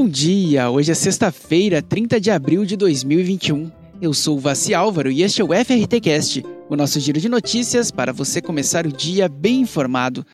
Bom dia! Hoje é sexta-feira, 30 de abril de 2021. Eu sou o Vassi Álvaro e este é o FRTcast, o nosso giro de notícias para você começar o dia bem informado.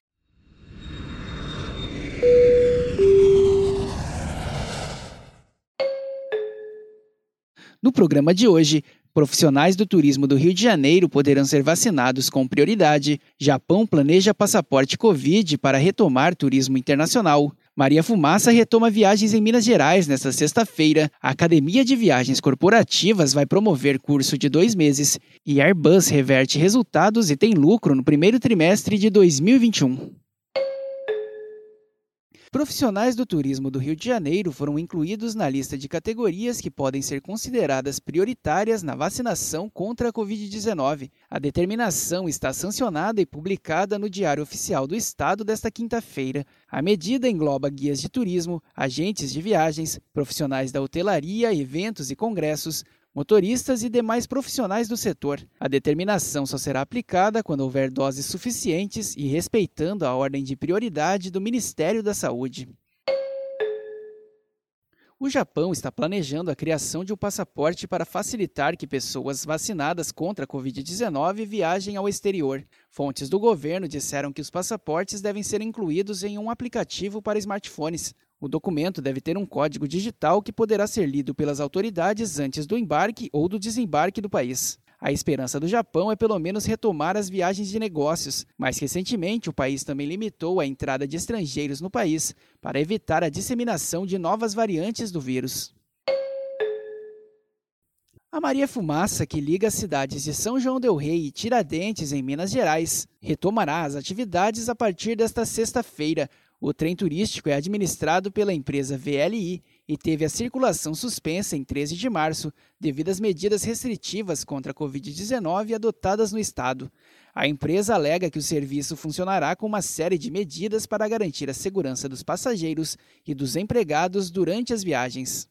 No programa de hoje, profissionais do turismo do Rio de Janeiro poderão ser vacinados com prioridade. Japão planeja passaporte Covid para retomar turismo internacional. Maria Fumaça retoma viagens em Minas Gerais nesta sexta-feira. A Academia de Viagens Corporativas vai promover curso de dois meses. E Airbus reverte resultados e tem lucro no primeiro trimestre de 2021. Profissionais do turismo do Rio de Janeiro foram incluídos na lista de categorias que podem ser consideradas prioritárias na vacinação contra a Covid-19. A determinação está sancionada e publicada no Diário Oficial do Estado desta quinta-feira. A medida engloba guias de turismo, agentes de viagens, profissionais da hotelaria, eventos e congressos, motoristas e demais profissionais do setor. A determinação só será aplicada quando houver doses suficientes e respeitando a ordem de prioridade do Ministério da Saúde. O Japão está planejando a criação de um passaporte para facilitar que pessoas vacinadas contra a Covid-19 viajem ao exterior. Fontes do governo disseram que os passaportes devem ser incluídos em um aplicativo para smartphones. O documento deve ter um código digital que poderá ser lido pelas autoridades antes do embarque ou do desembarque do país. A esperança do Japão é pelo menos retomar as viagens de negócios, mas recentemente o país também limitou a entrada de estrangeiros no país para evitar a disseminação de novas variantes do vírus. A Maria Fumaça, que liga as cidades de São João del Rei e Tiradentes, em Minas Gerais, retomará as atividades a partir desta sexta-feira, o trem turístico é administrado pela empresa VLI e teve a circulação suspensa em 13 de março devido às medidas restritivas contra a Covid-19 adotadas no estado. A empresa alega que o serviço funcionará com uma série de medidas para garantir a segurança dos passageiros e dos empregados durante as viagens.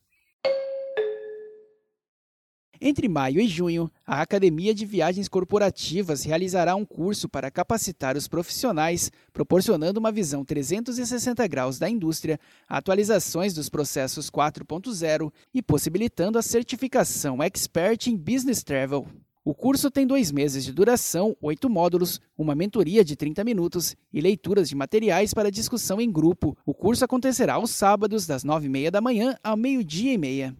Entre maio e junho, a Academia de Viagens Corporativas realizará um curso para capacitar os profissionais, proporcionando uma visão 360 graus da indústria, atualizações dos processos 4.0 e possibilitando a certificação Expert em Business Travel. O curso tem dois meses de duração, oito módulos, uma mentoria de 30 minutos e leituras de materiais para discussão em grupo. O curso acontecerá aos sábados, das 9h30 da manhã ao meio-dia e meia.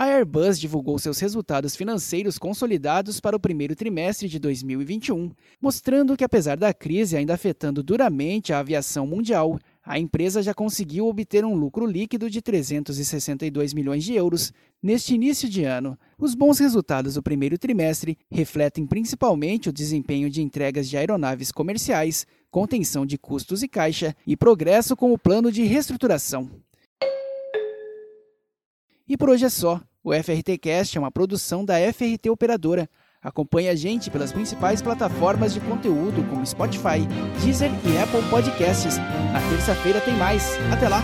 A Airbus divulgou seus resultados financeiros consolidados para o primeiro trimestre de 2021, mostrando que, apesar da crise ainda afetando duramente a aviação mundial, a empresa já conseguiu obter um lucro líquido de 362 milhões de euros neste início de ano. Os bons resultados do primeiro trimestre refletem principalmente o desempenho de entregas de aeronaves comerciais, contenção de custos e caixa e progresso com o plano de reestruturação. E por hoje é só. O FRT Cast é uma produção da FRT Operadora. Acompanhe a gente pelas principais plataformas de conteúdo como Spotify, Deezer e Apple Podcasts. Na terça-feira tem mais. Até lá!